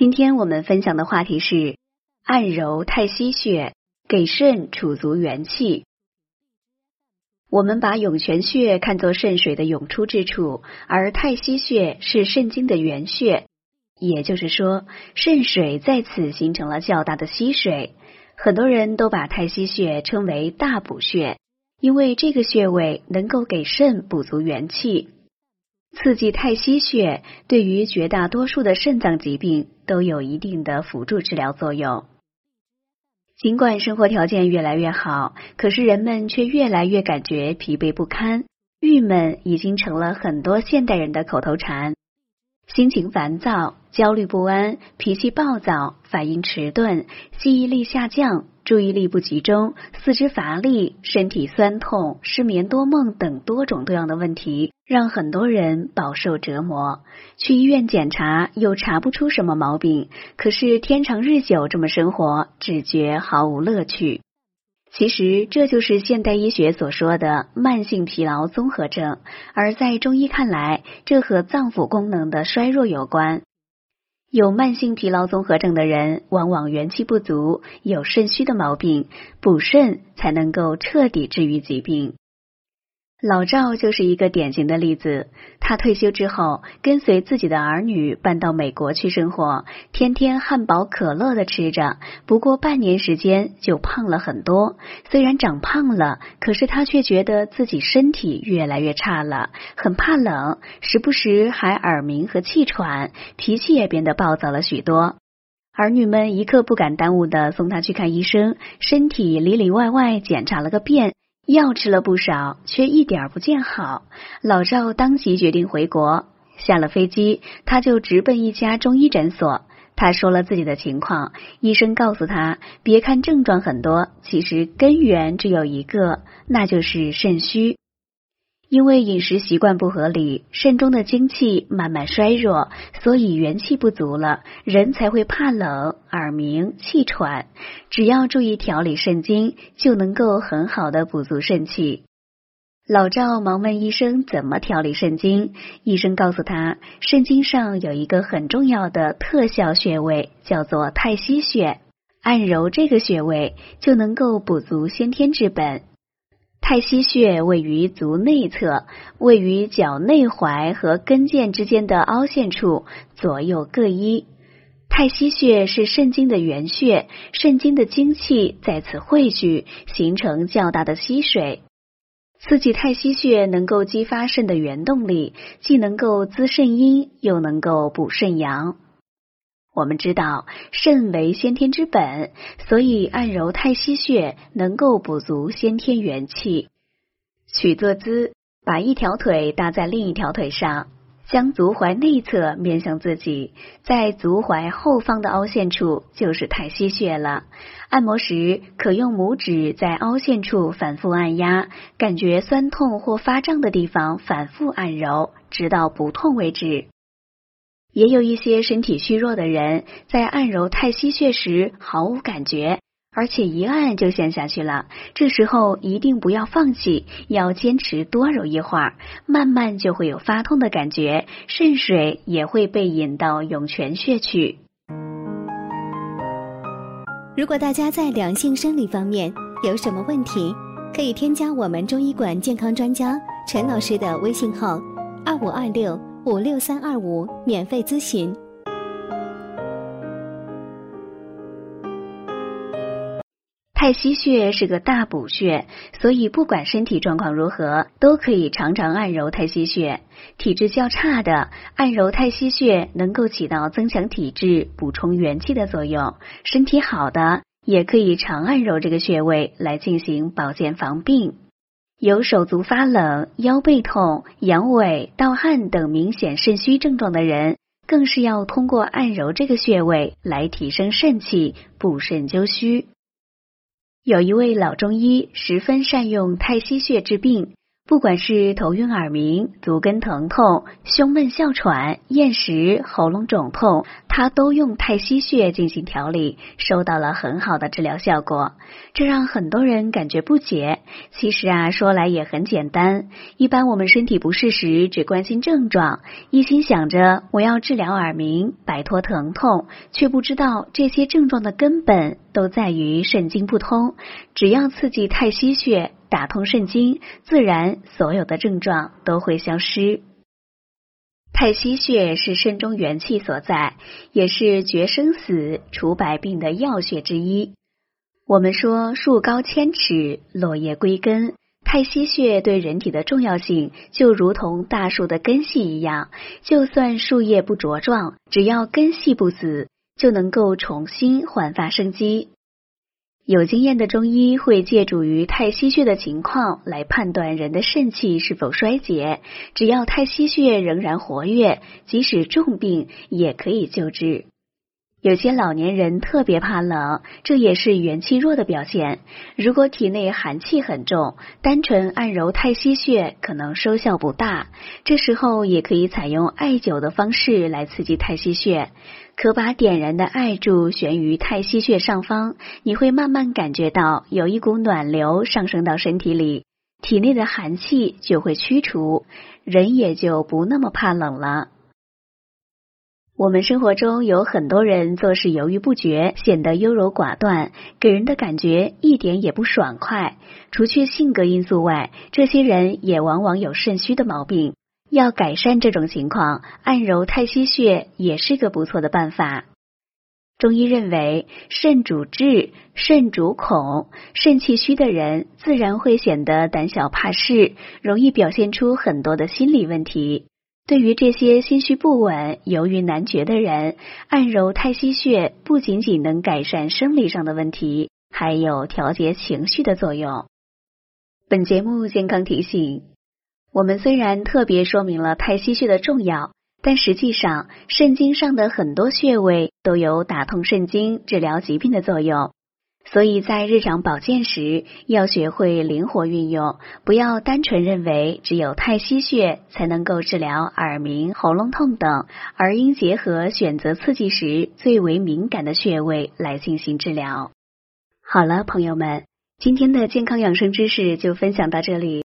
今天我们分享的话题是按揉太溪穴，给肾储足元气。我们把涌泉穴看作肾水的涌出之处，而太溪穴是肾经的原穴，也就是说，肾水在此形成了较大的溪水。很多人都把太溪穴称为大补穴，因为这个穴位能够给肾补足元气。刺激太溪穴对于绝大多数的肾脏疾病都有一定的辅助治疗作用。尽管生活条件越来越好，可是人们却越来越感觉疲惫不堪、郁闷，已经成了很多现代人的口头禅。心情烦躁、焦虑不安、脾气暴躁、反应迟钝、记忆力下降。注意力不集中、四肢乏力、身体酸痛、失眠多梦等多种多样的问题，让很多人饱受折磨。去医院检查又查不出什么毛病，可是天长日久这么生活，只觉毫无乐趣。其实这就是现代医学所说的慢性疲劳综合症，而在中医看来，这和脏腑功能的衰弱有关。有慢性疲劳综合症的人，往往元气不足，有肾虚的毛病，补肾才能够彻底治愈疾病。老赵就是一个典型的例子。他退休之后，跟随自己的儿女搬到美国去生活，天天汉堡可乐的吃着。不过半年时间就胖了很多。虽然长胖了，可是他却觉得自己身体越来越差了，很怕冷，时不时还耳鸣和气喘，脾气也变得暴躁了许多。儿女们一刻不敢耽误的送他去看医生，身体里里外外检查了个遍。药吃了不少，却一点不见好。老赵当即决定回国。下了飞机，他就直奔一家中医诊所。他说了自己的情况，医生告诉他，别看症状很多，其实根源只有一个，那就是肾虚。因为饮食习惯不合理，肾中的精气慢慢衰弱，所以元气不足了，人才会怕冷、耳鸣、气喘。只要注意调理肾经，就能够很好的补足肾气。老赵忙问医生怎么调理肾经，医生告诉他，肾经上有一个很重要的特效穴位，叫做太溪穴，按揉这个穴位就能够补足先天之本。太溪穴位于足内侧，位于脚内踝和跟腱之间的凹陷处，左右各一。太溪穴是肾经的原穴，肾经的精气在此汇聚，形成较大的溪水。刺激太溪穴能够激发肾的原动力，既能够滋肾阴，又能够补肾阳。我们知道肾为先天之本，所以按揉太溪穴能够补足先天元气。取坐姿，把一条腿搭在另一条腿上，将足踝内侧面向自己，在足踝后方的凹陷处就是太溪穴了。按摩时可用拇指在凹陷处反复按压，感觉酸痛或发胀的地方反复按揉，直到不痛为止。也有一些身体虚弱的人，在按揉太溪穴时毫无感觉，而且一按就陷下去了。这时候一定不要放弃，要坚持多揉一会儿，慢慢就会有发痛的感觉，肾水也会被引到涌泉穴去。如果大家在两性生理方面有什么问题，可以添加我们中医馆健康专家陈老师的微信号：二五二六。五六三二五，免费咨询。太溪穴是个大补穴，所以不管身体状况如何，都可以常常按揉太溪穴。体质较差的，按揉太溪穴能够起到增强体质、补充元气的作用；身体好的，也可以常按揉这个穴位来进行保健防病。有手足发冷、腰背痛、阳痿、盗汗等明显肾虚症状的人，更是要通过按揉这个穴位来提升肾气、补肾纠虚。有一位老中医十分善用太溪穴治病，不管是头晕耳鸣、足跟疼痛、胸闷哮喘、厌食、喉咙肿痛，他都用太溪穴进行调理，收到了很好的治疗效果。这让很多人感觉不解。其实啊，说来也很简单。一般我们身体不适时，只关心症状，一心想着我要治疗耳鸣、摆脱疼痛，却不知道这些症状的根本都在于肾经不通。只要刺激太溪穴。打通肾经，自然所有的症状都会消失。太溪穴是肾中元气所在，也是决生死、除百病的要穴之一。我们说树高千尺，落叶归根。太溪穴对人体的重要性，就如同大树的根系一样，就算树叶不茁壮，只要根系不死，就能够重新焕发生机。有经验的中医会借助于太溪穴的情况来判断人的肾气是否衰竭。只要太溪穴仍然活跃，即使重病也可以救治。有些老年人特别怕冷，这也是元气弱的表现。如果体内寒气很重，单纯按揉太溪穴可能收效不大。这时候也可以采用艾灸的方式来刺激太溪穴。可把点燃的艾柱悬于太溪穴上方，你会慢慢感觉到有一股暖流上升到身体里，体内的寒气就会驱除，人也就不那么怕冷了。我们生活中有很多人做事犹豫不决，显得优柔寡断，给人的感觉一点也不爽快。除去性格因素外，这些人也往往有肾虚的毛病。要改善这种情况，按揉太溪穴也是个不错的办法。中医认为，肾主智，肾主恐，肾气虚的人自然会显得胆小怕事，容易表现出很多的心理问题。对于这些心绪不稳、犹豫难决的人，按揉太溪穴不仅仅能改善生理上的问题，还有调节情绪的作用。本节目健康提醒。我们虽然特别说明了太溪穴的重要，但实际上肾经上的很多穴位都有打通肾经、治疗疾病的作用。所以在日常保健时，要学会灵活运用，不要单纯认为只有太溪穴才能够治疗耳鸣、喉咙痛等，而应结合选择刺激时最为敏感的穴位来进行治疗。好了，朋友们，今天的健康养生知识就分享到这里。